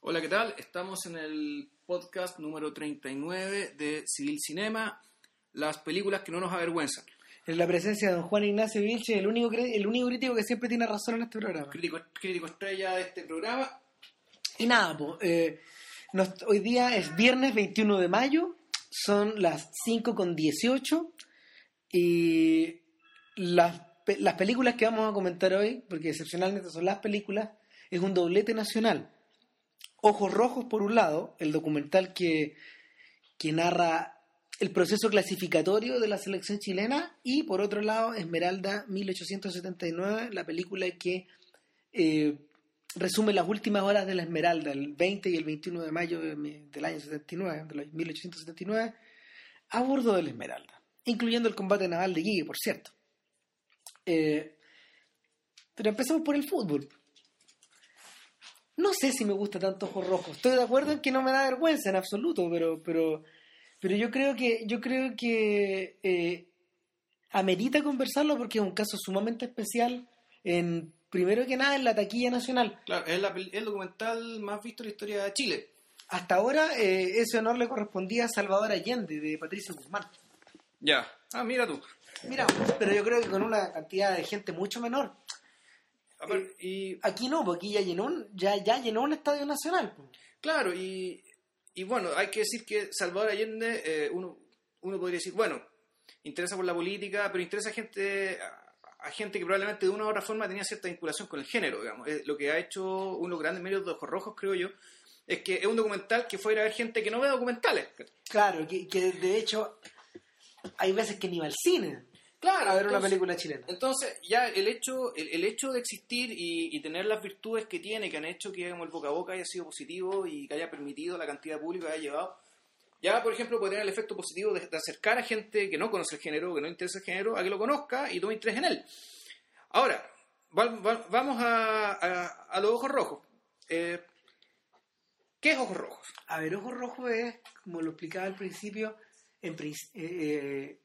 Hola, ¿qué tal? Estamos en el podcast número 39 de Civil Cinema, las películas que no nos avergüenzan. En la presencia de don Juan Ignacio Vilche, el único, el único crítico que siempre tiene razón en este programa. Crítico, crítico estrella de este programa. Y nada, eh, nos- hoy día es viernes 21 de mayo, son las 5 con 18 y las, las películas que vamos a comentar hoy, porque excepcionalmente son las películas, es un doblete nacional. Ojos Rojos por un lado, el documental que, que narra el proceso clasificatorio de la selección chilena y por otro lado Esmeralda 1879, la película que eh, resume las últimas horas de la Esmeralda, el 20 y el 21 de mayo del año 79, de los 1879, a bordo de la Esmeralda, incluyendo el combate naval de Iquique, por cierto. Eh, pero empecemos por el fútbol. No sé si me gusta tanto Ojos Rojos. Estoy de acuerdo en que no me da vergüenza en absoluto, pero, pero, pero yo creo que, yo creo que eh, amerita conversarlo porque es un caso sumamente especial en primero que nada en la taquilla nacional. Claro, es la el documental más visto en la historia de Chile. Hasta ahora eh, ese honor le correspondía a Salvador Allende de Patricio Guzmán. Ya. Ah, mira tú. Mira, pero yo creo que con una cantidad de gente mucho menor. Y Aquí no, porque aquí ya llenó un, ya, ya llenó un estadio nacional. claro, y, y bueno, hay que decir que Salvador Allende, eh, uno, uno podría decir, bueno, interesa por la política, pero interesa a gente, a, a gente que probablemente de una u otra forma tenía cierta vinculación con el género, digamos. Eh, lo que ha hecho uno de los grandes medios de Ojos Rojos, creo yo, es que es un documental que fue a ir a ver gente que no ve documentales. Claro, que, que de hecho hay veces que ni va al cine Claro, a ver una entonces- película chilena. Entonces, ya el hecho, el, el hecho de existir y, y tener las virtudes que tiene, que han hecho que digamos, el boca a boca haya sido positivo y que haya permitido la cantidad de público que haya llevado, ya, por ejemplo, puede tener el efecto positivo de, de acercar a gente que no conoce el género, que no interesa el género, a que lo conozca y tome interés en él. Ahora, va- va- vamos a, a, a los ojos rojos. Eh, ¿Qué es ojos rojos? A ver, Ojo Rojo es, como lo explicaba al principio, en prin- eh,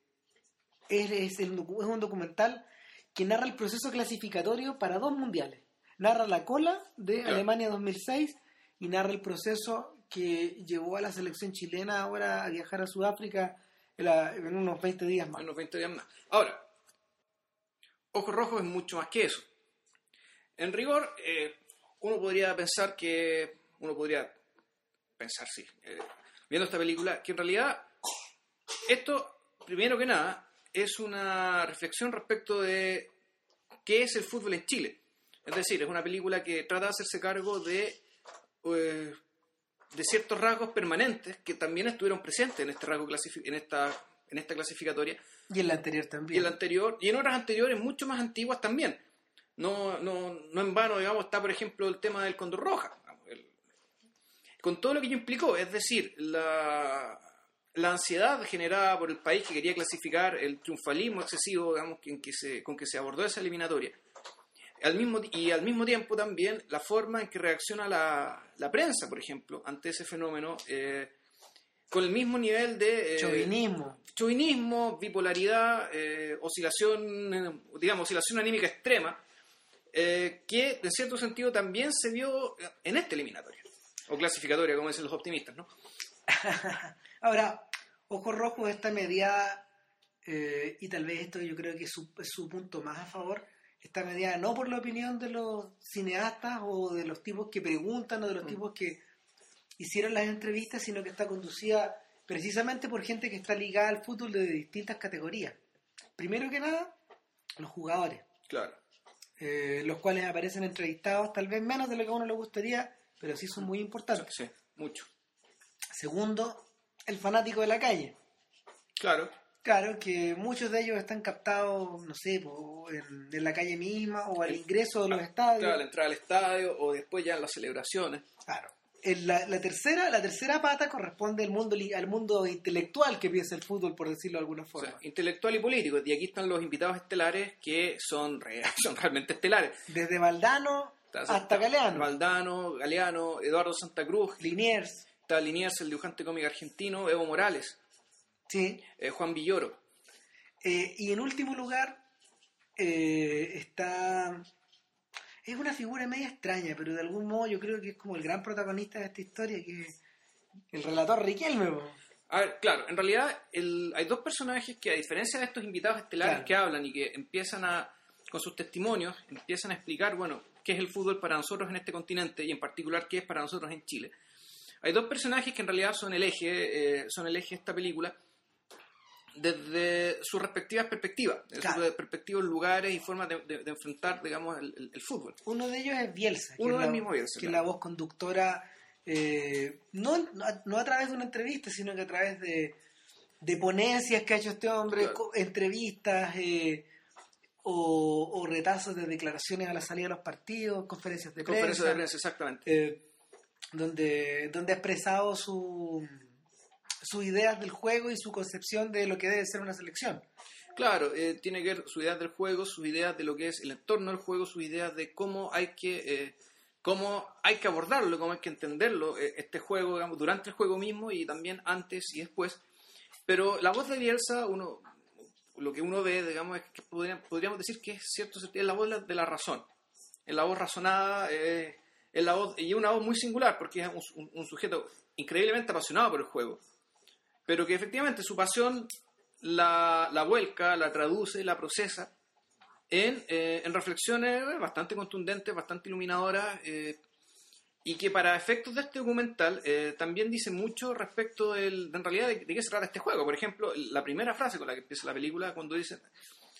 es, es el es un documental que narra el proceso clasificatorio para dos mundiales. Narra la cola de Claro. Alemania 2006 y narra el proceso que llevó a la selección chilena ahora a viajar a Sudáfrica en, la- en unos 20 días más. unos 20 días más. Ahora, Ojos Rojos es mucho más que eso. En rigor, eh, uno podría pensar que, uno podría pensar, sí, eh, viendo esta película, que en realidad esto, primero que nada, es una reflexión respecto de qué es el fútbol en Chile. Es decir, es una película que trata de hacerse cargo de, eh, de ciertos rasgos permanentes que también estuvieron presentes en, este rasgo en, esta, en esta clasificatoria Y en la anterior y también. en la anterior y en otras anteriores mucho más antiguas también. No, no, no en vano, digamos, está por ejemplo el tema del Condor Roja. El- con todo lo que ello implicó, es decir, la, la ansiedad generada por el país que quería clasificar, el triunfalismo excesivo, digamos, en que se, con que se abordó esa eliminatoria. Al mismo, y al mismo tiempo también la forma en que reacciona la, la prensa, por ejemplo, ante ese fenómeno, eh, con el mismo nivel de... eh, Chauvinismo. chauvinismo, bipolaridad, eh, oscilación, digamos, oscilación anímica extrema, que en cierto sentido también se vio en esta eliminatoria, o clasificatoria, como dicen los optimistas, ¿no? Ahora, Ojo Rojo está mediada, eh, y tal vez esto yo creo que es su, es su punto más a favor, está mediada no por la opinión de los cineastas o de los tipos que preguntan o de los tipos que hicieron las entrevistas, sino que está conducida precisamente por gente que está ligada al fútbol de distintas categorías. Primero que nada, los jugadores, Claro. eh, los cuales aparecen entrevistados tal vez menos de lo que a uno le gustaría, pero sí son muy importantes. Sí, mucho. Segundo, el fanático de la calle. Claro. Claro, que muchos de ellos están captados, no sé, en, en la calle misma o al El- ingreso de los Ah, estadios. Claro, la entrada al estadio o después ya en las celebraciones. Claro. En la, la tercera, la tercera pata corresponde al mundo, al mundo intelectual que piensa el fútbol, por decirlo de alguna O forma. sea, intelectual y político. Y aquí están los invitados estelares que son, re- son realmente estelares. Desde Valdano hasta Galeano, Valdano, Galeano, Eduardo Santa Cruz, Liniers, está Liniers, el dibujante cómico argentino, Evo Morales, sí. eh, Juan Villoro. Eh, y en último lugar eh, está es una figura media extraña, pero de algún modo yo creo que es como el gran protagonista de esta historia, que es el relator Riquelme. A ver, claro, en realidad el- hay dos personajes que a diferencia de estos invitados estelares Claro. que hablan y que empiezan a, con sus testimonios, empiezan a explicar, bueno, qué es el fútbol para nosotros en este continente y en particular qué es para nosotros en Chile. Hay dos personajes que en realidad son el eje, eh, son el eje de esta película desde sus respectivas perspectivas, desde Claro. sus perspectivos lugares y formas de, de- de enfrentar, digamos, el, el- el fútbol. Uno de ellos es Bielsa, que Uno es la, mismo Bielsa, que es claro. la voz conductora, eh, no, no a- no a través de una entrevista, sino que a través de, de ponencias que ha hecho este hombre, Claro. entrevistas eh, o, o retazos de declaraciones a la salida de los partidos, conferencias de prensa. Conferencia de prensa, exactamente. eh, donde, donde ha expresado su, sus ideas del juego y su concepción de lo que debe ser una selección. Claro, eh, tiene que ver sus ideas del juego, sus ideas de lo que es el entorno del juego, sus ideas de cómo hay que eh, cómo hay que abordarlo, cómo hay que entenderlo, eh, este juego, digamos, durante el juego mismo y también antes y después. Pero la voz de Bielsa, uno, lo que uno ve, digamos, es que podríamos, decir que es cierto, es la voz de la razón. Es la voz razonada, eh, es la voz, y una voz muy singular porque es un, un- sujeto increíblemente apasionado por el juego, pero que efectivamente su pasión la, la vuelca, la traduce, la procesa en, eh, en reflexiones bastante contundentes, bastante iluminadoras, eh, y que para efectos de este documental eh, también dice mucho respecto del, de en realidad de, de qué se trata este juego. Por ejemplo, la primera frase con la que empieza la película, cuando dice,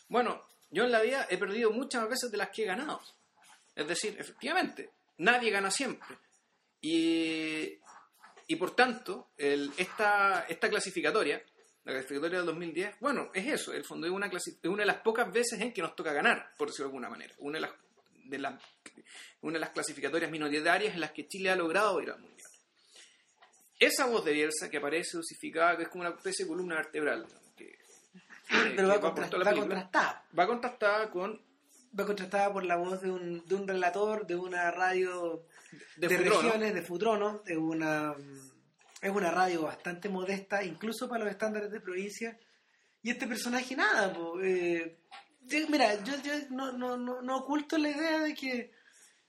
bueno, yo en la vida he perdido muchas veces de las que he ganado. Es decir, efectivamente, nadie gana siempre. Y, y por tanto, el- esta, esta clasificatoria, la clasificatoria del 2010, bueno, es eso, el fondo es una, clasi- es una de las pocas veces en que nos toca ganar, por decirlo de alguna manera. Una de las, de las, una de las clasificatorias minoritarias en las que Chile ha logrado ir al Mundial. Esa voz de Bielsa que aparece dosificada, que es como una especie de columna vertebral, que, que- Pero que va, va contrastada. va contrastada con Va contrastada por la voz de un, de un relator de una radio de, regiones, de Futrono, de una, es una radio bastante modesta, incluso para los estándares de provincia. Y este personaje, nada, po, eh, mira, yo, yo no, no, no, no oculto la idea de que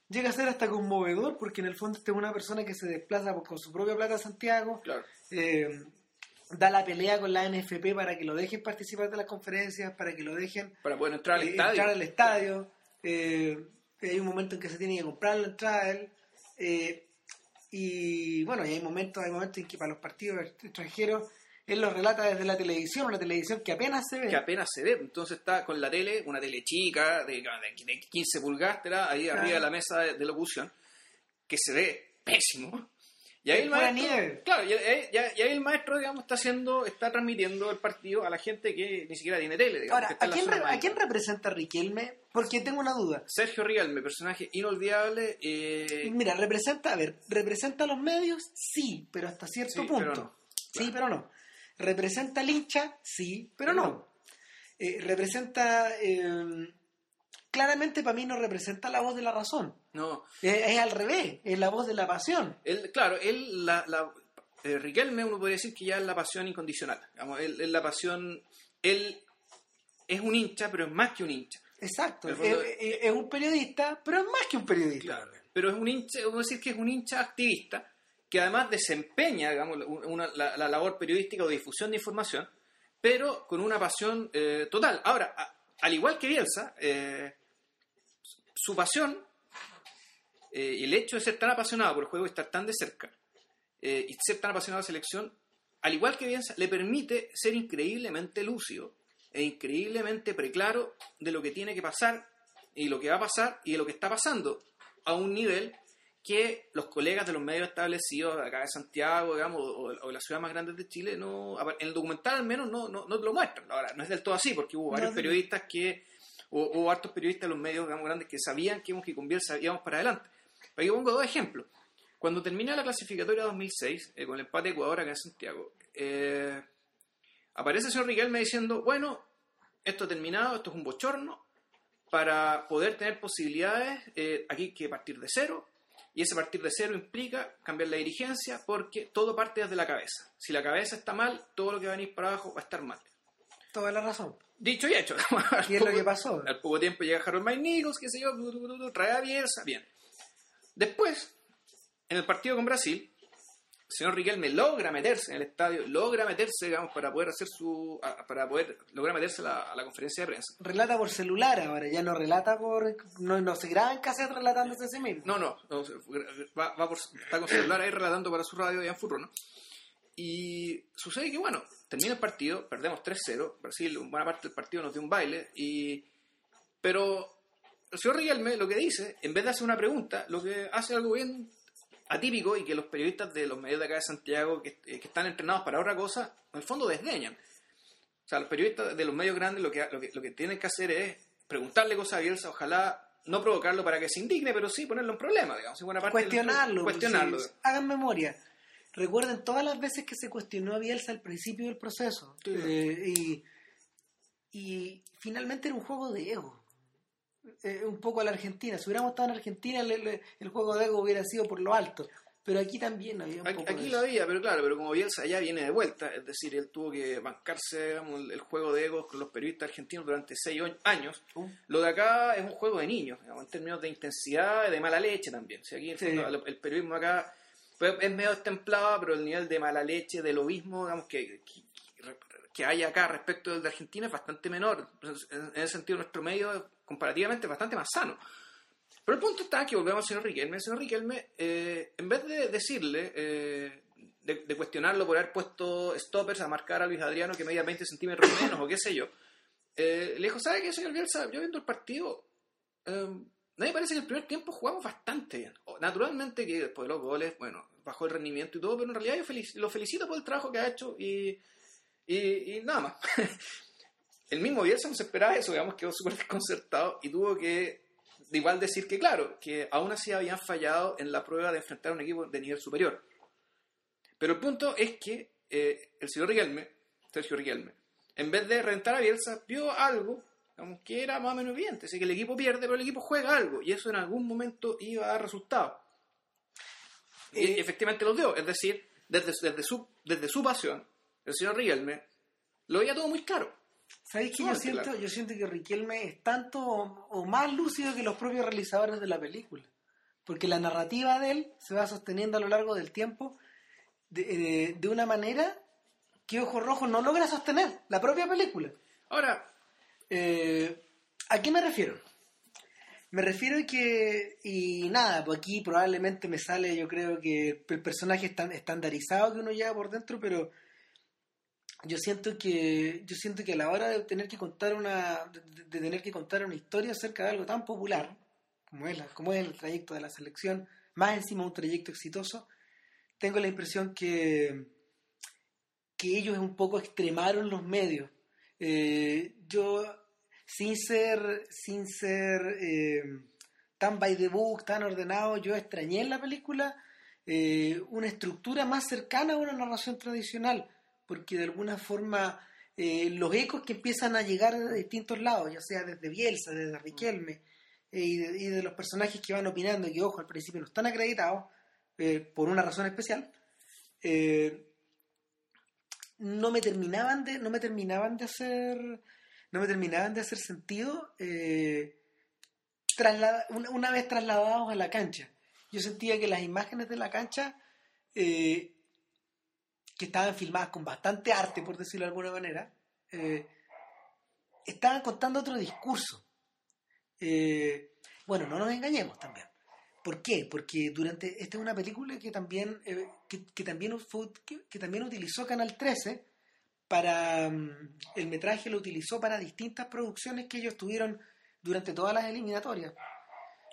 llega a ser hasta conmovedor, porque en el fondo este es una persona que se desplaza con su propia plata a Santiago, Claro. eh, da la pelea con la NFP para que lo dejen participar de las conferencias, para que lo dejen para poder entrar al eh, estadio. entrar al estadio. eh, hay un momento en que se tiene que comprar la entrada él, eh, y bueno, y hay momentos, hay momentos en que para los partidos extranjeros él los relata desde la televisión, una televisión que apenas se ve. que apenas se ve. Entonces está con la tele, una tele chica de, de 15 pulgadas, ahí Claro. arriba de la mesa de, de locución, que se ve pésimo. Y ahí el maestro, claro, y ahí, y ahí- y ahí el maestro, digamos, está haciendo, está transmitiendo el partido a la gente que ni siquiera tiene tele, digamos, Ahora, ¿a quién, zona re- ¿a amarilla. quién representa Riquelme? Porque tengo una duda. Sergio Rialme, personaje inolvidable, eh, Mira, representa, a ver, ¿representa a los medios? Sí, pero hasta cierto Sí, punto. pero no. Sí, pero no. ¿Representa al hincha? Sí, pero no. Eh, representa, eh, claramente para mí no representa la voz de la razón. no, Es, es al revés, es la voz de la pasión. Él, claro, él, la, la, eh, Riquelme, uno podría decir que ya es la pasión incondicional. Digamos, él, él la pasión, él es un hincha, pero es más que un hincha. Exacto. Es, un periodista, pero es más que un periodista. Pero es un hincha, decir que es un hincha activista que además desempeña, digamos, una- la, la labor periodística o difusión de información, pero con una pasión eh, total. Ahora, a- al igual que Bielsa, eh, su pasión eh, y el hecho de ser tan apasionado por el juego y estar tan de cerca eh, y ser tan apasionado de la selección, al igual que Bielsa, le permite ser increíblemente lúcido e increíblemente preclaro de lo que tiene que pasar y lo que va a pasar y de lo que está pasando a un nivel que los colegas de los medios establecidos acá de Santiago, digamos, o, o de las ciudades más grandes de Chile, no, en el documental al menos no, no, no te lo muestran. Ahora, no es del todo así, porque hubo varios No, periodistas que, o hubo hartos periodistas de los medios grandes que sabían que íbamos que con Bielsa íbamos para adelante. Pero aquí pongo dos ejemplos. Cuando termina la clasificatoria 2006, eh, con el empate de Ecuador acá en Santiago, eh, aparece el señor Riquelme diciendo, bueno, esto ha terminado, esto es un bochorno, para poder tener posibilidades, eh, aquí que partir de cero, y ese partir de cero implica cambiar la dirigencia porque todo parte desde la cabeza. Si la cabeza está mal, todo lo que va a venir para abajo va a estar mal. Toda la razón. Dicho y hecho. ¿Qué es lo que pasó? Al poco tiempo llega Harold Mike Nichols, qué sé yo, trae a Bielsa, bien. Después, en el partido con Brasil, el señor Riquelme logra meterse en el estadio, logra meterse, digamos, para poder hacer su, para poder, logra meterse a la, a la conferencia de prensa. Relata por celular ahora, ya no relata por... No, no se graba en cassette relatándose a sí mismo. No, no, no, va, va por, está con celular ahí relatando para su radio allá en Furro, ¿no? Y sucede que, bueno, termina el partido, perdemos 3-0, Brasil, buena parte del partido nos dio un baile, y pero el señor Riquelme lo que dice, en vez de hacer una pregunta, lo que hace algo bien atípico y que los periodistas de los medios de acá de Santiago, que, eh, que están entrenados para otra cosa, en el fondo desdeñan. O sea, los periodistas de los medios grandes lo que, lo que, lo que tienen que hacer es preguntarle cosas a Bielsa, ojalá no provocarlo para que se indigne, pero sí ponerlo en problema, digamos. en buena parte del- cuestionarlo. Cuestionarlo. sí. Hagan memoria. Recuerden todas las veces que se cuestionó a Bielsa al principio del proceso. Sí. Eh, y, y finalmente era un juego de ego. Eh, un poco a la Argentina. Si hubiéramos estado en Argentina, le- le- el juego de ego hubiera sido por lo alto. Pero aquí también había un Aquí, poco aquí lo había, pero claro, pero como Bielsa ya viene de vuelta, es decir, él tuvo que bancarse digamos, el, juego de egos con los periodistas argentinos durante seis años. Uh. Lo de acá es un juego de niños, digamos, en términos de intensidad y de mala leche también. Aquí el, Sí. fondo, el- el periodismo acá es medio destemplado, pero el nivel de mala leche, de lobismo, digamos, que, que, que hay acá respecto del de Argentina es bastante menor. En, ese sentido, nuestro medio es comparativamente bastante más sano. Pero el punto está que volvemos al señor Riquelme. El señor Riquelme, eh, en vez de decirle, eh, de, de cuestionarlo por haber puesto stoppers a marcar a Luis Adriano que medía 20 centímetros menos o qué sé yo, eh, le dijo, ¿sabe qué, señor Bielsa? Yo viendo el partido, eh, a mí me parece que el primer tiempo jugamos bastante bien. Naturalmente que después de los goles, bueno, bajó el rendimiento y todo, pero en realidad yo felic- lo felicito por el trabajo que ha hecho y, y, nada más. el mismo Bielsa no se esperaba eso, digamos, quedó súper desconcertado y tuvo que igual decir que, claro, que aún así habían fallado en la prueba de enfrentar a un equipo de nivel superior. Pero el punto es que eh, el señor Riquelme, Sergio Riquelme, en vez de rentar a Bielsa, vio algo digamos, que era más o menos evidente. Así que el equipo pierde, pero el equipo juega algo. Y eso en algún momento iba a dar resultados. Y Eh, efectivamente lo dio. Es decir, desde, desde, su, desde su pasión, el señor Riquelme lo veía todo muy claro. ¿Sabéis que yo siento, claro. yo siento que Riquelme es tanto o, o más lúcido que los propios realizadores de la película? Porque la narrativa de él se va sosteniendo a lo largo del tiempo de, de- de una manera que Ojo Rojo no logra sostener, la propia película. Ahora, Eh, ¿A qué me refiero? Me refiero a que, y nada, pues aquí probablemente me sale, yo creo que el personaje es tan estandarizado que uno lleva por dentro, pero yo siento que, yo siento que a la hora de tener que contar una, de, tener que contar una historia acerca de algo tan popular, como es, la- como es el trayecto de la selección, más encima un trayecto exitoso, tengo la impresión que, que ellos un poco extremaron los medios. Eh, yo, sin ser, sin ser eh, tan by the book, tan ordenado, yo extrañé en la película eh, una estructura más cercana a una narración tradicional, porque de alguna forma los ecos que empiezan a llegar de distintos lados, ya sea desde Bielsa, desde Riquelme, y, de, los personajes que van opinando, que ojo, al principio no están acreditados, por una razón especial, no me terminaban de no me terminaban de hacer no me terminaban de hacer sentido eh, traslada- una, una vez trasladados a la cancha. Yo sentía que las imágenes de la cancha eh, que estaban filmadas con bastante arte por decirlo de alguna manera eh, estaban contando otro discurso. Eh, bueno no nos engañemos también ¿Por qué? Porque durante esta es una película que también eh, que, que también fue- que, que también utilizó Canal 13 para mm, el metraje lo utilizó para distintas producciones que ellos tuvieron durante todas las eliminatorias.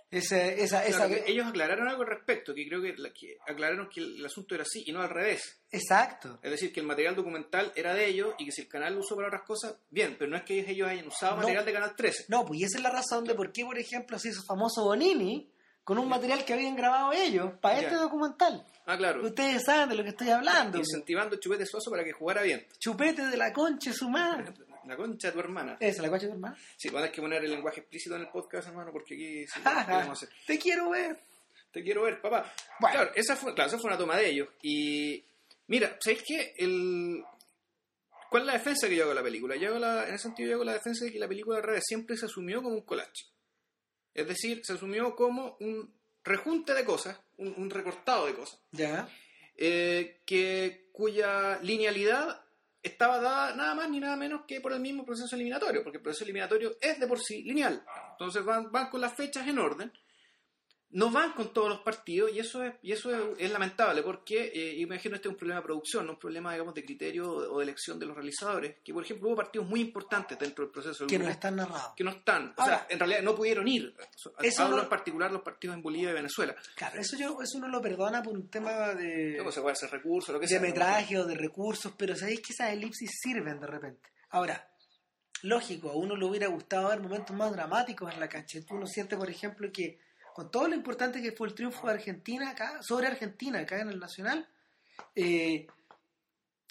Esa, esa, esa- claro, ellos aclararon algo al respecto, que creo que, que aclararon que el, el asunto era así y no al revés. exacto. Es decir, que el material documental era de ellos y que si el canal lo usó para otras cosas, bien, pero no es que ellos hayan usado No. material de Canal 13. No, pues y esa es la razón de por qué, por ejemplo, se hizo famoso Bonini con un material que habían grabado ellos para este documental. Ah, claro. Ustedes saben de lo que estoy hablando. Incentivando a Chupete Suazo para que jugara bien. Chupete de la concha su madre. La concha de tu hermana. Esa, la concha de tu hermano. Sí, van a que poner el lenguaje explícito en el podcast, hermano, porque aquí sí, ¿qué vamos a hacer? Te quiero ver. Te quiero ver, papá. Bueno. Claro, esa fue, claro, esa fue una toma de ellos. Y mira, ¿sabéis qué? El... ¿Cuál es la defensa que yo hago de la película? Yo hago la- en ese sentido yo hago la defensa de que la película de revés siempre se asumió como un collage. Es decir, se asumió como un rejunte de cosas, un, un recortado de cosas, Ya. eh, que, cuya linealidad estaba dada nada más ni nada menos que por el mismo proceso eliminatorio, porque el proceso eliminatorio es de por sí lineal. Entonces van, van con las fechas en orden, no van con todos los partidos y eso es, y eso es, es lamentable porque eh, imagino este es un problema de producción, no un problema digamos de criterio o de elección de los realizadores, que por ejemplo hubo partidos muy importantes dentro del proceso del Que no están narrados. que no están, o sea, en realidad no pudieron ir. Eso Hablo no- en particular los partidos en Bolivia y Venezuela. Claro, eso, yo, eso uno lo perdona por un tema de, ¿Cómo se puede hacer recursos? Lo que de sea. metraje o de recursos, pero sabéis que esas elipsis sirven de repente. Ahora, lógico, a uno le hubiera gustado ver momentos más dramáticos en la cancha. Uno siente, por ejemplo, que con todo lo importante que fue el triunfo de Argentina acá, sobre Argentina acá en el Nacional, eh,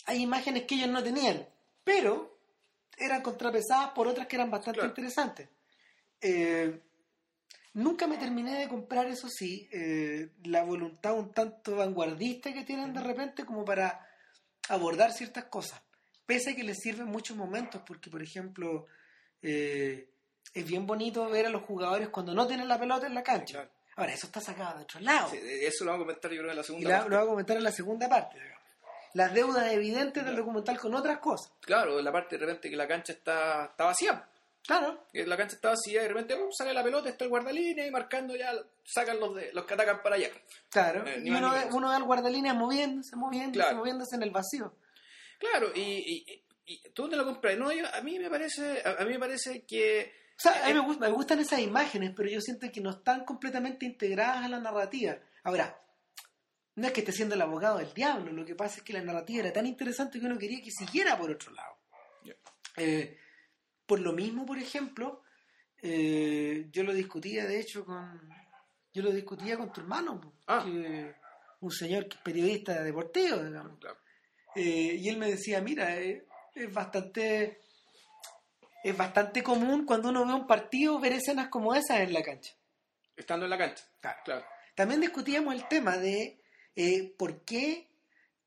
hay imágenes que ellos no tenían, pero eran contrapesadas por otras que eran bastante Claro. interesantes. Eh, nunca me terminé de comprar, eso sí, eh, la voluntad un tanto vanguardista que tienen de repente como para abordar ciertas cosas. Pese a que les sirven muchos momentos, porque por ejemplo, eh, es bien bonito ver a los jugadores cuando no tienen la pelota en la cancha. Claro. Ahora, eso está sacado de otro lado. Sí, eso lo vamos a comentar yo creo en la y segunda la- parte. lo voy a comentar en la segunda parte. Las deudas evidentes del documental con otras cosas. Claro, la parte de repente que la cancha está, está vacía. Claro, Que La cancha está vacía y de repente uh, sale la pelota, está el guardalínea y marcando ya, sacan los, de, los que atacan para allá. claro. Eh, y uno ve, uno ve al guardalínea moviéndose, moviéndose, Claro. moviéndose en el vacío. Claro, y, y, y- y tú dónde lo compras. No, yo- a mí me parece, a, a mí me parece que O sea, a Eh, mí me, gust- me gustan esas imágenes, pero yo siento que no están completamente integradas a la narrativa. Ahora, no es que esté siendo el abogado del diablo, lo que pasa es que la narrativa era tan interesante que uno quería que siguiera por otro lado. Eh, por lo mismo, por ejemplo, eh, yo lo discutía, de hecho, con. Yo lo discutía con tu hermano, Ah. que un señor que es periodista deportivo, digamos. claro, Eh, y él me decía, mira, eh, es bastante es bastante común cuando uno ve un partido ver escenas como esas en la cancha. estando en la cancha. Claro. Claro. También discutíamos el tema de eh, por qué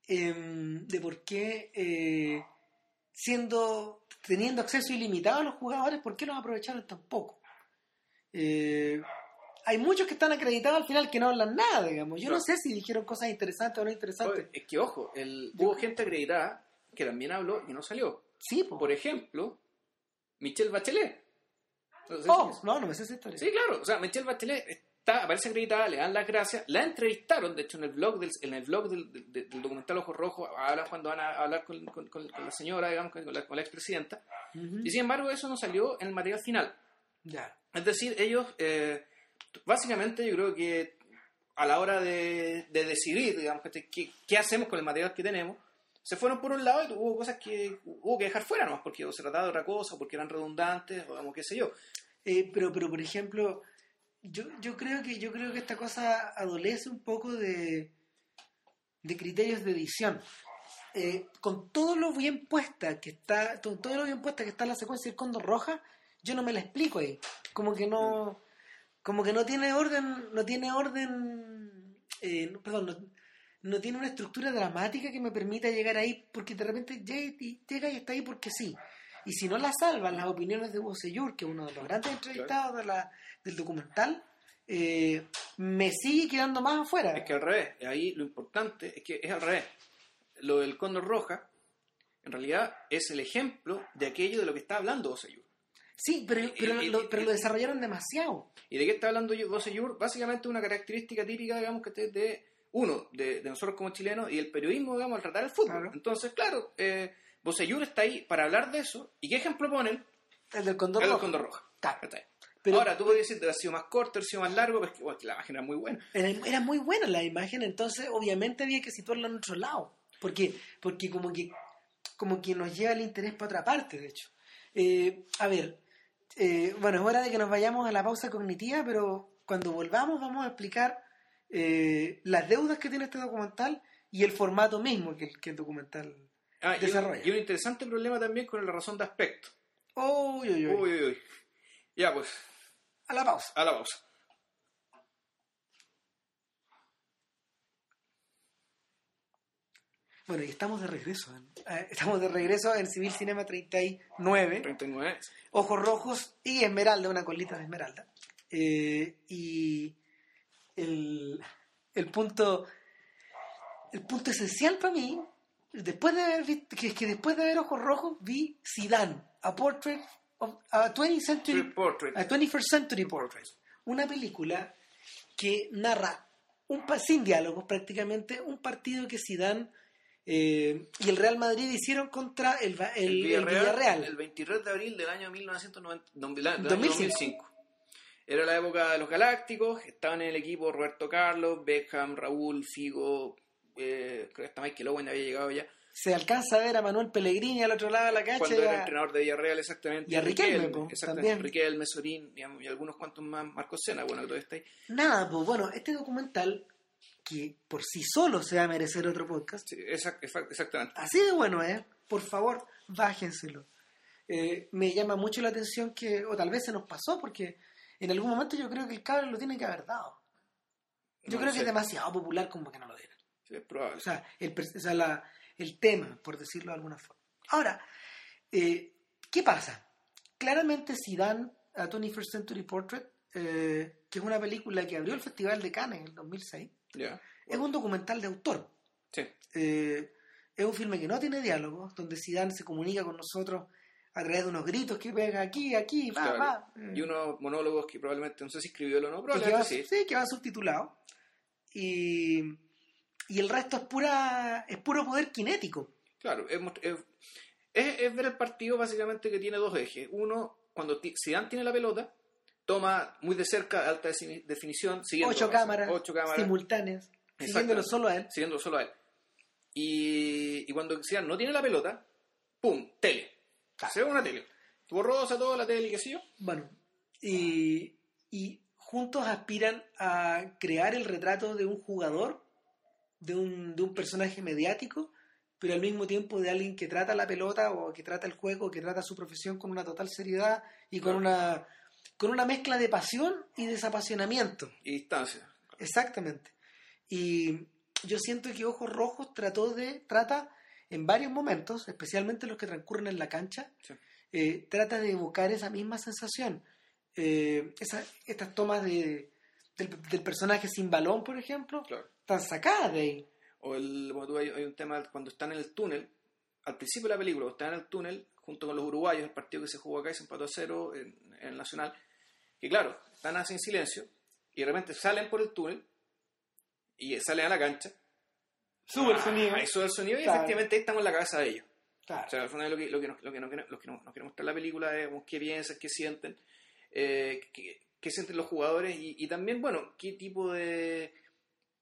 em, de por qué eh, siendo teniendo acceso ilimitado a los jugadores, ¿por qué los aprovecharon tan poco? Eh, hay muchos que están acreditados al final que no hablan nada, digamos. Yo no, No. sé si dijeron cosas interesantes o no interesantes. Es que ojo, el, hubo gente acreditada que también habló y no salió. Sí, po. Por ejemplo, Michelle Bachelet. Oh, no, no me sé esa historia. Sí, claro. O sea, Michelle Bachelet está, aparece acreditada, le dan las gracias. La entrevistaron, de hecho, en el blog del, en el blog del, del- del documental Ojo Rojo, hablan cuando van a hablar con, con- con- con la señora, digamos, con la, la expresidenta. Y sin embargo, eso no salió en el material final. Ya. Es decir, ellos, eh, básicamente, yo creo que a la hora de, de decidir, digamos, qué, qué hacemos con el material que tenemos, se fueron por un lado y hubo cosas que hubo que dejar fuera, ¿no? Porque se trataba de otra cosa, porque eran redundantes, o como qué sé yo. Eh, pero, pero por ejemplo, yo, yo creo que yo creo que esta cosa adolece un poco de, de criterios de edición. Eh, con todo lo bien puesta que está, con todo lo bien puesta que está la secuencia del Cóndor Roja, yo no me la explico ahí. Como que no, como que no tiene orden, no tiene orden, eh, perdón, no, no tiene una estructura dramática que me permita llegar ahí, porque de repente llega y, está ahí porque sí. Y si no la salvan las opiniones de Hugo Seyur, que es uno de los grandes entrevistados de la, del documental, eh, me sigue quedando más afuera. Es que al revés, ahí lo importante es que es al revés. Lo del Cóndor Roja, en realidad, es el ejemplo de aquello de lo que está hablando Oseyur. Sí, pero, pero, y- lo, y- pero lo desarrollaron demasiado. ¿Y de qué está hablando Oseyur? Básicamente una característica típica, digamos, que de uno, de, de nosotros como chilenos y el periodismo, digamos, al tratar el fútbol. Claro. Entonces, claro, eh, está ahí para hablar de eso. ¿Y qué ejemplo ponen? El del Condor El del Rojo. Cóndor Roja. Claro. Está ahí. Pero- Ahora, tú podrías decir que ha sido más corto, ha sido más largo, pero es que, bueno, la imagen era muy buena. Era, era muy buena la imagen, entonces obviamente había que situarla en otro lado. Porque, porque como que como que nos lleva el interés para otra parte, de hecho. Eh, a ver, eh, bueno, es hora de que nos vayamos a la pausa cognitiva, pero cuando volvamos vamos a explicar eh, las deudas que tiene este documental y el formato mismo que, el- que el documental Ah, y, un, desarrolla. y un interesante problema también con la razón de aspecto. Uy, uy, uy. Uy, uy, uy. Ya, pues, A la pausa. a la pausa. Bueno, y estamos de regreso. ¿eh? Estamos de regreso en Civil Cinema 39. 39. Ojos Rojos y Esmeralda, una colita de Esmeralda. Eh, y el, el punto el punto esencial para mí, después de haber visto, que, que después de ver Ojos Rojos, vi Zidane, A Portrait of a 20th Century Portrait. a 21st Century Portrait. Una película que narra un, sin diálogos prácticamente un partido que Zidane eh, y el Real Madrid hicieron contra el, el- el Villarreal. El 23 de abril del año 1990, no, del año 2005. 2005. Era la época de los Galácticos, estaban en el equipo Roberto Carlos, Beckham, Raúl, Figo, eh, creo que hasta Michael Owen había llegado ya. Se alcanza a ver a Manuel Pellegrini al otro lado de la cancha. Cuando era a- entrenador de Villarreal, exactamente. y a Riquelme, po, exactamente. Riquelme, Sorín y, y algunos cuantos más, Marcos Sena, bueno, que todavía está ahí. Nada, pues bueno, este documental, que por sí solo se va a merecer otro podcast, Sí, exact- exact- exactamente. así de bueno es, por favor, bájenselo. Eh, me llama mucho la atención que, o tal vez se nos pasó, porque en algún momento yo creo que el cabrón lo tiene que haber dado. Yo No creo que es demasiado popular como que no lo dieran. Sí, es probable. O sea, el, o sea, la- el tema, por decirlo de alguna forma. Ahora, eh, ¿qué pasa? Claramente Zidane a 21st Century Portrait, eh, que es una película que abrió el Festival de Cannes en el 2006, ya. es un documental de autor. Sí. Eh, es un filme que no tiene diálogos, donde Zidane se comunica con nosotros a través de unos gritos que pega aquí, aquí, va, Claro. va. Y unos monólogos que probablemente, no sé si escribió o no, y que va, probablemente sí. sí, que va subtitulado. Y, y el resto es pura es puro poder cinético. Claro, es, es- ver el partido básicamente que tiene dos ejes. Uno, cuando Zidane tiene la pelota, toma muy de cerca, alta defini- definición, siguiendo ocho cámaras, ocho cámaras simultáneas, siguiéndolo solo a él. siguiendo solo a él. Y, y cuando Zidane no tiene la pelota, ¡pum! Tele. Se ve una tele. Borrosa toda la tele qué sé yo. Bueno, y, y juntos aspiran a crear el retrato de un jugador, de un, de un personaje mediático, pero al mismo tiempo de alguien que trata la pelota o que trata el juego, que trata su profesión con una total seriedad y con una, con una mezcla de pasión y desapasionamiento. Y distancia. Exactamente. Y yo siento que Ojos Rojos trató de, trata en varios momentos, especialmente los que transcurren en la cancha, Sí. eh, trata de evocar esa misma sensación. Eh, esa- estas tomas de, del, del personaje sin balón, por ejemplo, Claro. están sacadas de ahí. O el, como tú, hay, hay un tema cuando están en el túnel, al principio de la película, están en el túnel junto con los uruguayos, el partido que se jugó acá y se empató a cero en, en el Nacional, que claro, están así en silencio y de repente salen por el túnel y salen a la cancha. Sube el sonido. Sube el sonido y Claro. efectivamente ahí estamos en la cabeza de ellos. Claro. O sea, al final lo que, lo que, nos, lo que, nos, lo que nos, nos quiere mostrar la película es qué piensan, qué sienten, eh, qué, qué sienten los jugadores y, y también, bueno, qué tipo de...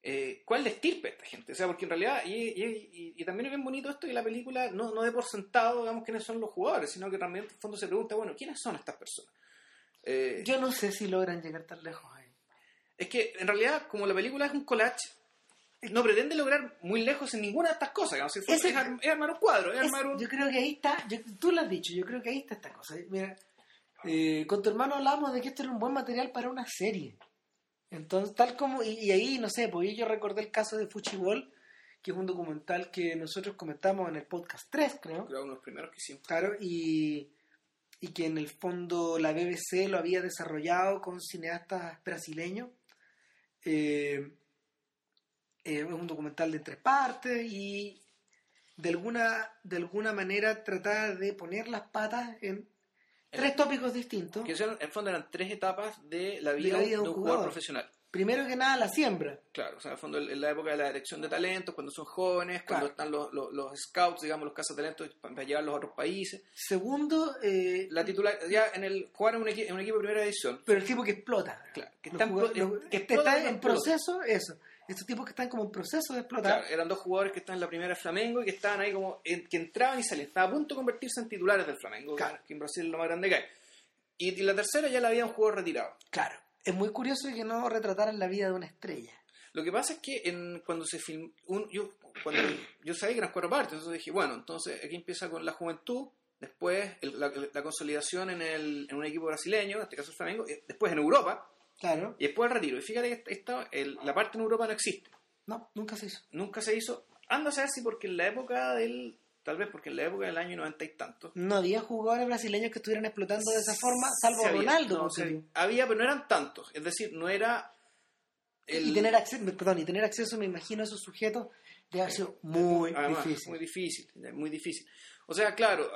eh, ¿Cuál es estirpe esta gente? O sea, porque en realidad, y, y, y- también es bien bonito esto que la película no, no dé por sentado, digamos, quiénes son los jugadores, sino que también en el fondo se pregunta, bueno, ¿quiénes son estas personas? Eh, Yo no sé si logran llegar tan lejos ahí. es que en realidad, como la película es un collage, no pretende lograr muy lejos en ninguna de estas cosas. digamos, es, Ese- es ar- es armar un cuadro, es Es- armar un... yo creo que ahí está, yo- tú lo has dicho, yo creo que ahí está esta cosa. Mira, eh, con tu hermano hablamos de que esto era un buen material para una serie. Entonces, tal como, y, y ahí, no sé, pues yo recordé el caso de Fuchibol, que es un documental que nosotros comentamos en el podcast 3, creo. Creo uno de los primeros que hicimos. Claro, y, y que en el fondo la BBC lo había desarrollado con cineastas brasileños. Eh, eh, es un documental de tres partes y de alguna, de alguna manera trataba de poner las patas en tres tópicos distintos. Que eran- en fondo eran tres etapas de la vida, la vida de un jugador, profesional. Primero que nada, la siembra. Claro, o sea, en el fondo en la época de la detección de talentos, cuando son jóvenes, cuando Claro. están los, los, los scouts, digamos, los cazatalentos para llevarlos a otros países. Segundo, eh, La titular, ya en el jugar en un, equi- en un equipo de primera división. pero el tipo que explota. Claro, que pro- los- que que está en proceso, eso. Estos tipos que están como en proceso de explotar. Claro, eran dos jugadores que estaban en la primera de Flamengo y que estaban ahí como, en- que entraban y salían. Estaban a punto de convertirse en titulares del Flamengo, Claro. que en Brasil es lo más grande que hay. Y, y la tercera ya la había un jugador retirado. Claro. Es muy curioso que no retrataran la vida de una estrella. Lo que pasa es que en, cuando se filmó, yo, cuando, yo sabía que eran cuatro partes, entonces dije, bueno, entonces aquí empieza con la juventud, después el- la, la consolidación en, el, en un equipo brasileño, en este caso el Flamengo, y después en Europa, Claro. y después el retiro. Y fíjate que esta, el- la parte en Europa no existe, No, nunca se hizo. nunca se hizo, anda a saber si porque en la época del, tal vez porque en la época del año noventa y tanto, No había jugadores brasileños que estuvieran explotando de esa forma, salvo Sí había, Ronaldo. no, ponte sí, tú. había, pero no eran tantos. Es decir, no era el... Y tener acceso, perdón, y tener acceso, me imagino, a esos sujetos debe haber sido muy Además, difícil. Muy difícil, muy difícil. O sea, claro,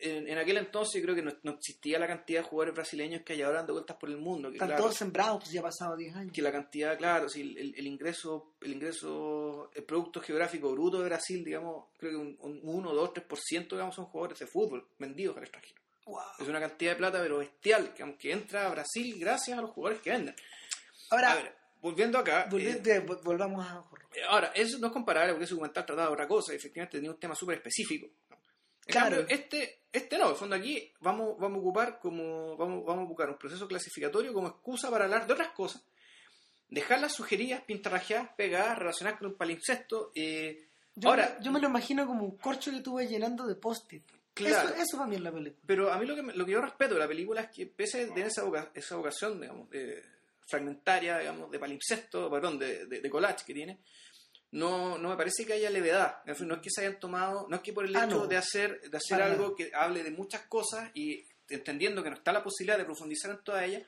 en, en aquel entonces yo creo que no, no existía la cantidad de jugadores brasileños que hay ahora dando vueltas por el mundo. Que, Están claro, todos sembrados, pues ya ha pasado 10 años. que la cantidad, claro, sí, el, el ingreso, el ingreso, el producto geográfico bruto de Brasil, digamos, creo que un, un 1, 2, 3% digamos, son jugadores de fútbol vendidos al extranjero. Wow. Es una cantidad de plata, pero bestial, que aunque entra a Brasil gracias a los jugadores que venden. Ahora, a ver, volviendo acá. eh, volvamos a. Ahora, eso no es comparable porque ese documental trataba de otra cosa, efectivamente tenía un tema súper específico. Claro. cambio, este, este no, en el fondo aquí vamos, vamos a ocupar como, vamos, vamos a buscar un proceso clasificatorio como excusa para hablar de otras cosas, dejar las sugerías, pintarrajeadas, pegadas, relacionadas con un palimpsesto. eh, Yo, ahora, me, yo me lo imagino como un corcho que tú vas llenando de post-it. Claro. Eso, eso mí es la película. pero a mí lo que, lo que yo respeto de la película es que pese a tener esa, voca- esa vocación, digamos, fragmentaria, digamos, de palimpsesto, perdón, de, de, de collage que tiene, no, no me parece que haya levedad. En fin, no es que se hayan tomado, no es que por el Ah, hecho no. de hacer, de hacer Para algo que hable de muchas cosas y entendiendo que no está la posibilidad de profundizar en todas ellas,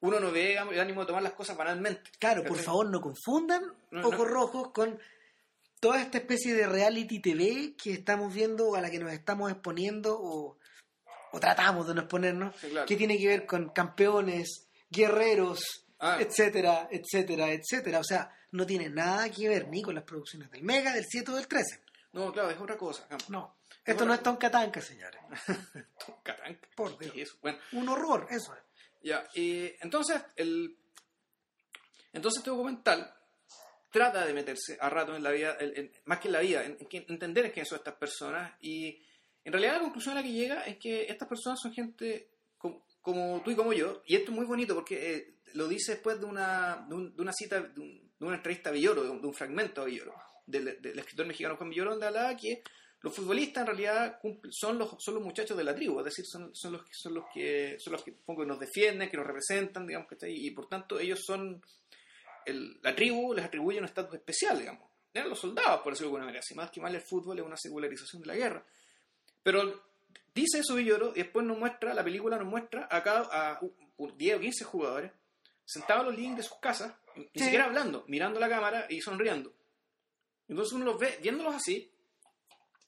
uno no ve el ánimo de tomar las cosas banalmente. Claro, por favor, no confundan No, Ojos no. Rojos con toda esta especie de reality TV que estamos viendo, a la que nos estamos exponiendo o, o tratamos de no exponernos, Sí, claro. que tiene que ver con campeones, guerreros, Ah. etcétera, etcétera, etcétera. O sea, no tiene nada que ver ni con las producciones del Mega, del 7 o del 13. No, claro, es otra cosa. digamos. No. Esto no es Tonka Tanka, señores. Catanca. Por ¿Qué Dios. es eso? Bueno, Un horror, eso es. Ya, eh, entonces, el, entonces este documental trata de meterse a rato en la vida, en- en- más que en la vida, en, en entender quiénes son estas personas y en realidad la conclusión a la que llega es que estas personas son gente como, como tú y como yo, y esto es muy bonito porque eh, lo dice después de una, de, un- de una cita, de, un- de una entrevista a Villoro, de un, fragmento a Villoro, del, escritor mexicano Juan Villoro, donde hablaba que los futbolistas en realidad son los, son los muchachos de la tribu, es decir, son, son los que son los que son los que, que nos defienden, que nos representan, digamos, ¿cachai? y por tanto ellos son el- la tribu les atribuye un estatus especial, digamos. Eran los soldados, por decirlo de alguna manera. Si más que mal el fútbol es una secularización de la guerra. Pero dice eso Villoro y después nos muestra, la película nos muestra a, cada, a u- u- 10 o 15 jugadores sentados en los living de sus casas, ni Sí. siquiera hablando, mirando la cámara y sonriendo. Entonces uno los ve, viéndolos así,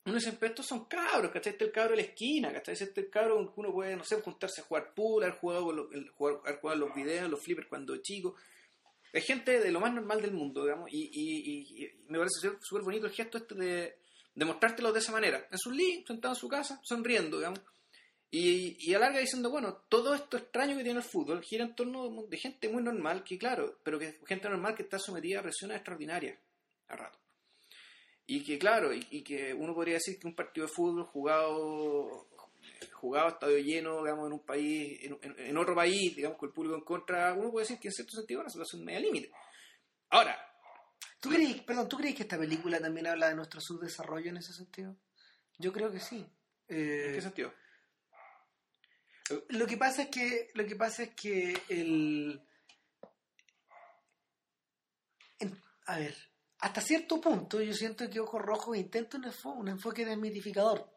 uno dice, pero estos son cabros, ¿cachai? Este es el cabro de la esquina, ¿cachai? Este es el cabro con que uno puede, no sé, juntarse a jugar pool, haber jugado, los, el- jugar, haber jugado los videos, los flippers cuando chico. Es gente de lo más normal del mundo, digamos, y, y- y- y me parece súper bonito el gesto este de, de mostrártelos de esa manera. En su living, sentado en su casa, sonriendo, digamos. Y, y alarga diciendo, bueno, todo esto extraño que tiene el fútbol gira en torno de gente muy normal, que claro, pero que gente normal que está sometida a presiones extraordinarias a rato. Y que claro, y, y que uno podría decir que un partido de fútbol jugado jugado estadio lleno, digamos, en un país, en, en- en otro país, digamos, con el público en contra, uno puede decir que en cierto sentido es una situación media límite. Ahora, ¿Tú crees, perdón, ¿tú crees que esta película también habla de nuestro subdesarrollo en ese sentido? Yo creo que sí. Eh, ¿en qué sentido? Lo que pasa es que, lo que pasa es que el, en- a ver, hasta cierto punto yo siento que Ojos Rojos intenta un, enfo- un enfoque desmitificador,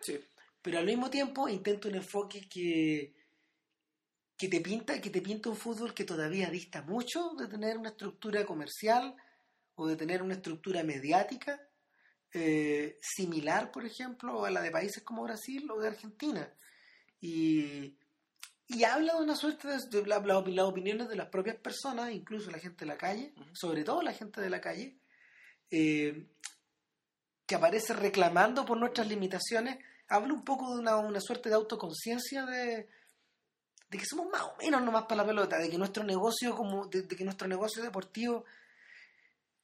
Sí, pero al mismo tiempo intenta un enfoque que que te pinta que te pinta un fútbol que todavía dista mucho de tener una estructura comercial o de tener una estructura mediática eh, similar, por ejemplo, a la de países como Brasil o de Argentina. Y, y habla de una suerte de, de la- la- las opiniones de las propias personas, incluso la gente de la calle, sobre todo la gente de la calle, eh, que aparece reclamando por nuestras limitaciones, habla un poco de una, una suerte de autoconciencia de, de que somos más o menos nomás para la pelota, de que nuestro negocio como, de, de que nuestro negocio deportivo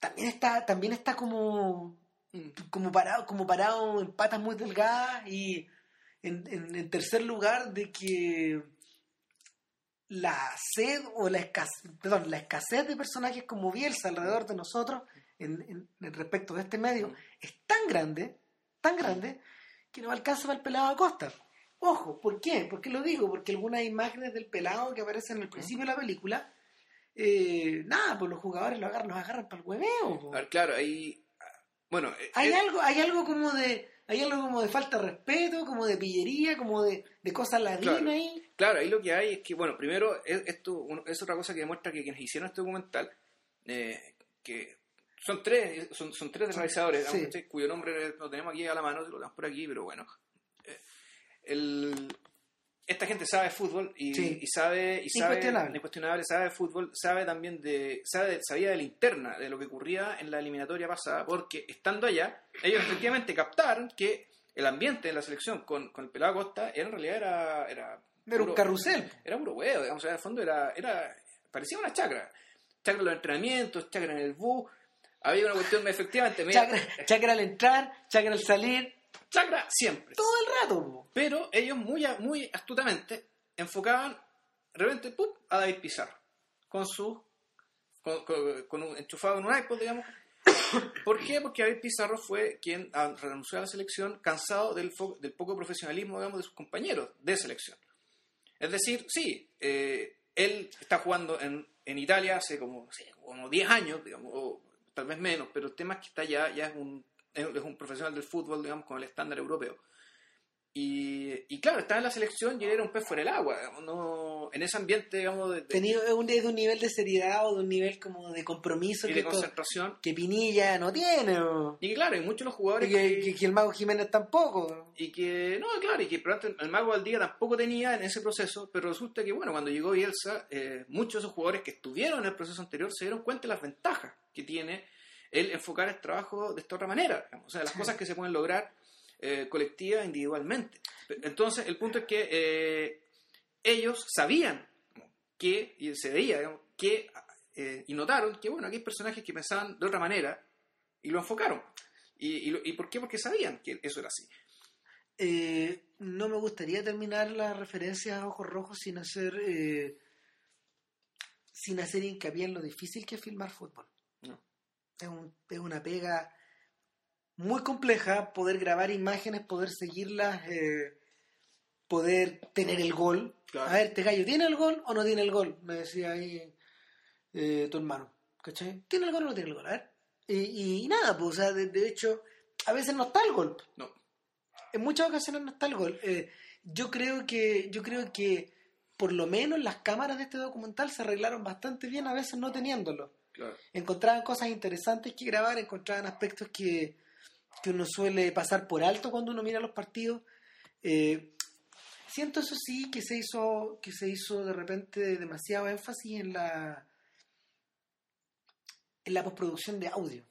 también está, también está como, Mm. como parado, como parado en patas muy delgadas y en, en- en tercer lugar de que la sed o la escasez, perdón, la escasez de personajes como Bielsa alrededor de nosotros en, en- en respecto de este medio es tan grande, tan grande, que no alcanza para el pelado a costa. Ojo, ¿por qué? ¿Por qué lo digo? Porque algunas imágenes del pelado que aparecen en el principio de la película, eh, nada, pues los jugadores lo agarran, los agarran para el hueveo. po. A ver, claro, ahí Bueno, eh, Hay eh, algo, hay algo como de, hay algo como de falta de respeto, como de pillería, como de, de cosas ladinas Claro. ahí. Claro, ahí lo que hay es que, bueno, primero, es- esto es otra cosa que demuestra que quienes hicieron este documental, eh, que son tres, son, son tres realizadores, cuyo nombre lo tenemos aquí a la mano, lo tenemos por aquí, pero bueno. Eh, el- esta gente sabe de fútbol y, Sí. y sabe, y sabe Incuestionable. incuestionable, sabe de fútbol, sabe también de, sabe, sabía de la interna, de lo que ocurría en la eliminatoria pasada, porque estando allá, ellos efectivamente captaron que el ambiente en la selección con, con el pelado Costa era, en realidad era, era Era un carrusel. era puro huevo, digamos, o sea, en el fondo era, era, parecía una chacra. Chacra en los entrenamientos, chacra en el bus, había una cuestión, efectivamente, Chakra, chakra al entrar, chakra al salir, chacra siempre. todo el rato. po. Pero ellos muy, muy astutamente enfocaban, de repente, ¡pum! a David Pizarro, con su, con, con- con un, enchufado en un iPod, digamos. ¿Por qué? Porque David Pizarro fue quien ah, renunció a la selección cansado del, fo- del poco profesionalismo, digamos, de sus compañeros de selección. Es decir, sí, eh, él está jugando en, en Italia hace como, sí, como 10 años, digamos, o tal vez menos, pero el tema es que está ya, ya es un, es un profesional del fútbol, digamos, con el estándar europeo. Y, y claro, estaba en la selección y era un pez fuera del agua, no, en ese ambiente, digamos, de, de- Tenía un, de un nivel de seriedad o de un nivel como de compromiso y que, de esto- concentración. que Pinilla no tiene. po. Y claro, hay muchos de los Y jugadores que, que- que el Mago Jiménez tampoco. y que, no, claro, y que el Mago Valdía tampoco tenía en ese proceso, pero resulta que, bueno, cuando llegó Bielsa, eh, muchos de esos jugadores que estuvieron en el proceso anterior se dieron cuenta de las ventajas que tiene el enfocar el trabajo de esta otra manera, digamos, o sea, las Sí. cosas que se pueden lograr eh, colectiva individualmente. Entonces, el punto es que eh, ellos sabían que, y se veía, digamos, que, eh, y notaron que, bueno, aquí hay personajes que pensaban de otra manera y lo enfocaron. ¿Y, y, lo- ¿y por qué? Porque sabían que eso era así. No me gustaría terminar la referencia a Ojos Rojos sin hacer sin hacer hincapié en lo difícil que es filmar fútbol. No. Es, un- es una pega muy compleja poder grabar imágenes, poder seguirlas, eh, poder tener el gol. Claro. A ver, ¿este gallo tiene el gol o no tiene el gol? Me decía ahí eh, tu hermano. ¿Cachai? ¿Tiene el gol o no tiene el gol? A ver. Y, y nada, pues, o sea, de, de hecho, a veces no está el gol No. en muchas ocasiones no está el gol. Eh, yo creo que, yo creo que por lo menos las cámaras de este documental se arreglaron bastante bien, a veces no teniéndolo. Claro. Encontraban cosas interesantes que grabar, encontraban aspectos que, que uno suele pasar por alto cuando uno mira los partidos. Eh, siento eso sí que se hizo, que se hizo de repente demasiado énfasis en la en la postproducción de audio.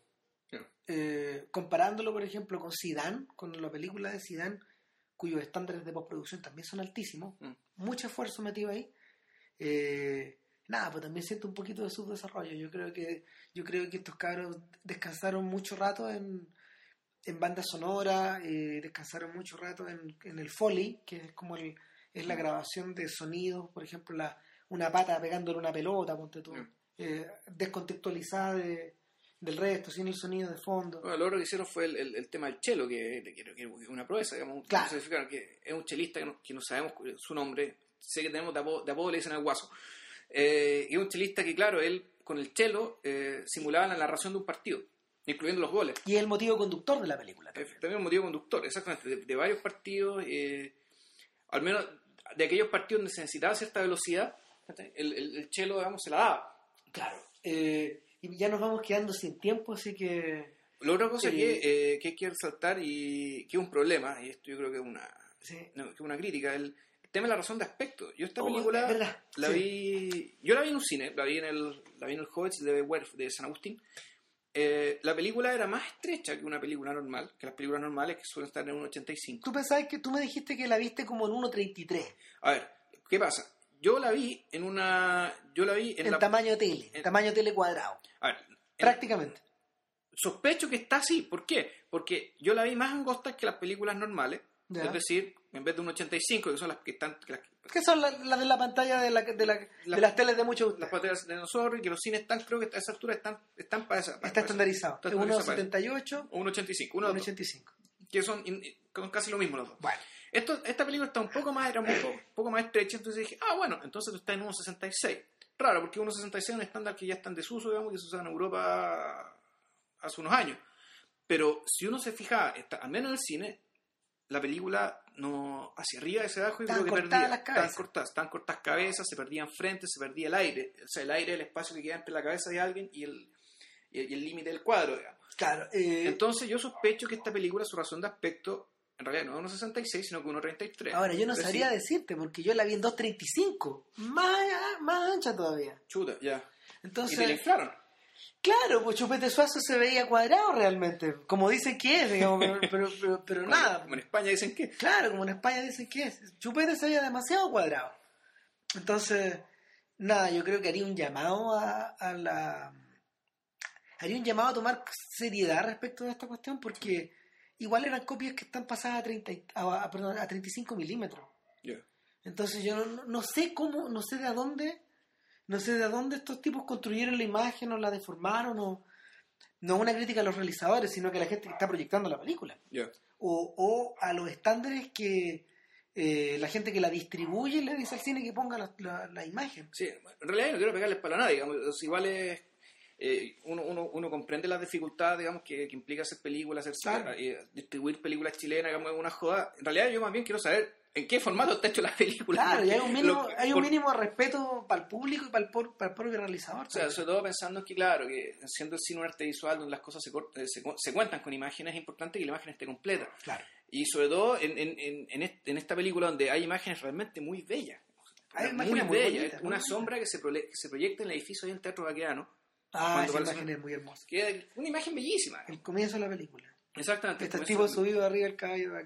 Claro. Eh, comparándolo, por ejemplo, con Zidane, con la película de Zidane, cuyos estándares de postproducción también son altísimos, Mm. mucho esfuerzo metido ahí. Eh, nada, pues también siento un poquito de subdesarrollo. Yo creo que, yo creo que estos cabros descansaron mucho rato en, en banda sonora, eh, descansaron mucho rato en, en el foley, que es como el, es la grabación de sonidos, por ejemplo, la, una pata pegándole una pelota, ponte tú, Mm. eh, descontextualizada de- del resto, sin el sonido de fondo. Bueno, lo otro que hicieron fue el, el- el tema del chelo, que, que, que es una proeza, digamos. Claro. Que es un chelista que no, que no sabemos su nombre, sé que tenemos de apodo, de apodo le dicen al guaso. Eh, y es un chelista que, claro, él con el chelo eh, simulaba la narración de un partido, incluyendo los goles. Y es el motivo conductor de la película. Eh, También un motivo conductor, exactamente, de, de varios partidos, eh, al menos de aquellos partidos donde se necesitaba cierta velocidad, el, el, el chelo, digamos, se la daba. Claro. Eh, y ya nos vamos quedando sin tiempo, así que... La otra cosa Sí. que, eh, que hay que resaltar y que es un problema, y esto yo creo que es una, Sí. no, que es una crítica, el tema de la razón de aspecto. Yo esta Oh, película verdad, la sí. vi, yo la vi en un cine, la vi en el, la vi en el Hobbits de, Werf, de San Agustín. Eh, la película era más estrecha que una película normal, que las películas normales que suelen estar en 1.85. Tú pensabas que tú me dijiste que la viste como en 1.33, A ver, ¿qué pasa? Yo la vi en una, yo la vi en, en, la, tamaño tele, en- tamaño tele cuadrado, a ver, en- prácticamente. sospecho que está así. ¿Por qué? Porque yo la vi más angosta que las películas normales. Es decir, en vez de un 85, que son las que están, que las, ¿Qué son las las de la pantalla de, la, de, la- La- de las teles de muchos las pantallas de nosotros y que los cines están, creo que a esa altura están, están para esa. para Está estandarizado. Está Es estandarizado para 1.78, O un 85, uno de los dos, 1.85. que son, son casi lo mismo los dos. Bueno, Esto, esta película está un poco más, era un poco, poco más estrecha, entonces dije, ah, bueno, entonces tú estás en 1.66. Raro, porque 1.66 es un estándar que ya está en desuso, digamos, que se usa en Europa hace unos años. Pero si uno se fija, está, al menos en el cine, la película no hacia arriba hacia abajo y Estaban creo que cortadas perdía. las cabezas. Estaban cortadas, estaban cortadas cabezas, se perdían frentes, se perdía el aire. O sea, el aire el espacio que queda entre la cabeza de alguien y el y el límite del cuadro, digamos. Claro. eh, Entonces yo sospecho que esta película, su razón de aspecto, en realidad no es 1.66, sino que 1.33. ahora, yo no Pero sabría sí, decirte, porque yo la vi en 2.35. Más, más ancha todavía. Chuta, ya. Y Entonces, te la inflaron. Claro, pues Chupete Suazo se veía cuadrado realmente. Como dicen que es, digamos, pero, pero, pero- pero Como- nada. Como en España dicen que. Claro, como en España dicen que es. Chupete se veía demasiado cuadrado. Entonces, nada, yo creo que haría un llamado a, a la. Haría un llamado a tomar seriedad respecto de esta cuestión porque igual eran copias que están pasadas a, 30, y- a, a- perdón, a 35 milímetros. Ya. Entonces yo no, no- sé cómo, no sé de dónde, no sé de dónde estos tipos construyeron la imagen o la deformaron o no una crítica a los realizadores, sino que a la gente que está proyectando la película Ya. o, o a los estándares que eh, la gente que la distribuye le dice al cine que ponga la, la- la imagen. Sí, en realidad no quiero pegarles para nada, digamos, igual es, eh, uno, uno, uno comprende las dificultades, digamos, que, que implica hacer películas, hacer Claro. eh, distribuir películas chilenas, digamos, es una joda. En realidad yo más bien quiero saber en qué formato está hecho la película. Claro, y hay un mínimo, Lo- hay un por- mínimo respeto para el público y para el, por- para el propio realizador. O sea, sobre todo pensando que, claro, que siendo el cine un arte visual donde las cosas se, eh, se, se cuentan con imágenes, es importante que la imagen esté completa. claro. Y sobre todo en, en, en, en est- en esta película donde hay imágenes realmente muy bellas. Hay muy imágenes muy bellas. bonitas, una sombra que se, que se proyecta en el edificio ahí en el Teatro Baqueano. Ah, esa imagen es muy hermosa. Que una imagen bellísima. El comienzo de la película. Exactamente. Este tipo subido arriba del caballo de.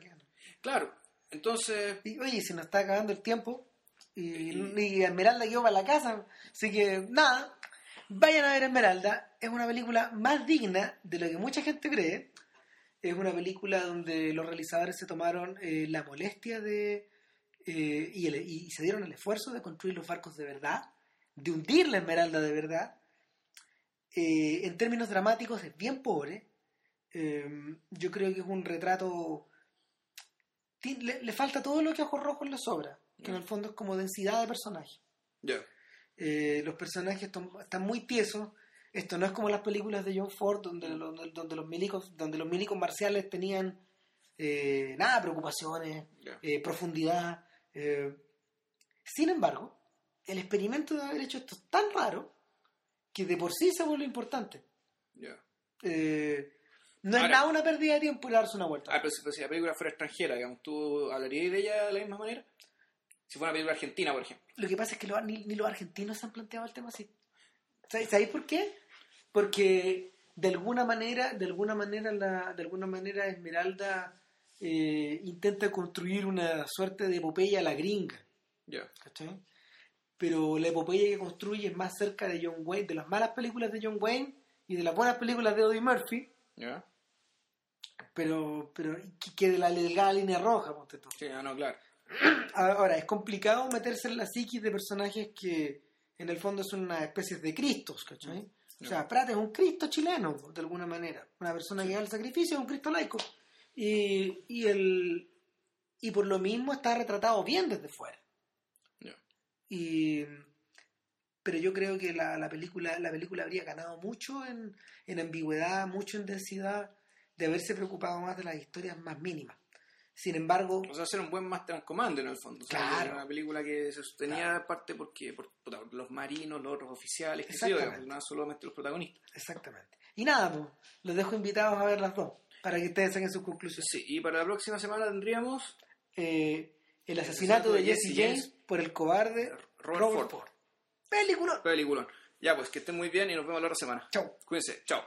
Claro. Entonces, Y oye, se nos está acabando el tiempo y, Y- y Esmeralda quedó para la casa. Así que nada, vayan a ver Esmeralda. Es una película más digna de lo que mucha gente cree. Es una película donde los realizadores se tomaron eh, la molestia de eh, y, el- y se dieron el esfuerzo de construir los barcos de verdad, de hundir la Esmeralda de verdad. Eh, en términos dramáticos es bien pobre. Yo creo que es un retrato le, le falta todo lo que Ojos Rojos le sobra, que en el fondo es como densidad de personaje. Eh, los personajes están, muy tiesos. Esto no es como las películas de John Ford, donde, lo- donde, los, milicos, donde los milicos marciales tenían eh, nada, preocupaciones, eh, profundidad. Sin embargo, el experimento de haber hecho esto es tan raro que de por sí se vuelve importante. Eh, no es nada una pérdida de tiempo ir a darse una vuelta. Ah, pero si, pero si la película fuera extranjera, digamos, ¿tú hablarías de ella de la misma manera? Si fuera una película argentina, por ejemplo. Lo que pasa es que lo- ni, ni los argentinos se han planteado el tema así. ¿Sabéis por qué? Porque de alguna manera, de alguna manera, la, de alguna manera Esmeralda eh, intenta construir una suerte de epopeya a la gringa. Ya. ¿cachai? Pero la epopeya que construye es más cerca de John Wayne, de las malas películas de John Wayne y de las buenas películas de Eddie Murphy, Pero, pero que, la delgada línea roja, ponte tú. Sí, ah, no, claro. Ahora, es complicado meterse en la psiquis de personajes que en el fondo son una especie de cristos, ¿cachai? O sea, Prat es un cristo chileno, de alguna manera. Una persona que da el sacrificio es un cristo laico. Y, y, el, y por lo mismo está retratado bien desde fuera. Y, pero yo creo que la, la película la película habría ganado mucho en, en ambigüedad, mucho en densidad, de haberse preocupado más de las historias más mínimas. Sin embargo, O sea, hacer un buen Master and Commander en el fondo. O sea, Claro. era una película que se sostenía Claro. parte porque por, por los marinos, los otros oficiales, que digamos, no solamente los protagonistas. Exactamente. Y nada, pues, los dejo invitados a ver las dos, para que ustedes saquen sus conclusiones. Sí, y para la próxima semana tendríamos Eh, el asesinato de Jesse James por el cobarde Robert, Robert Ford. Ford. Película. Peliculón. Ya, pues que estén muy bien y nos vemos la otra semana. Chau. Cuídense. Chao.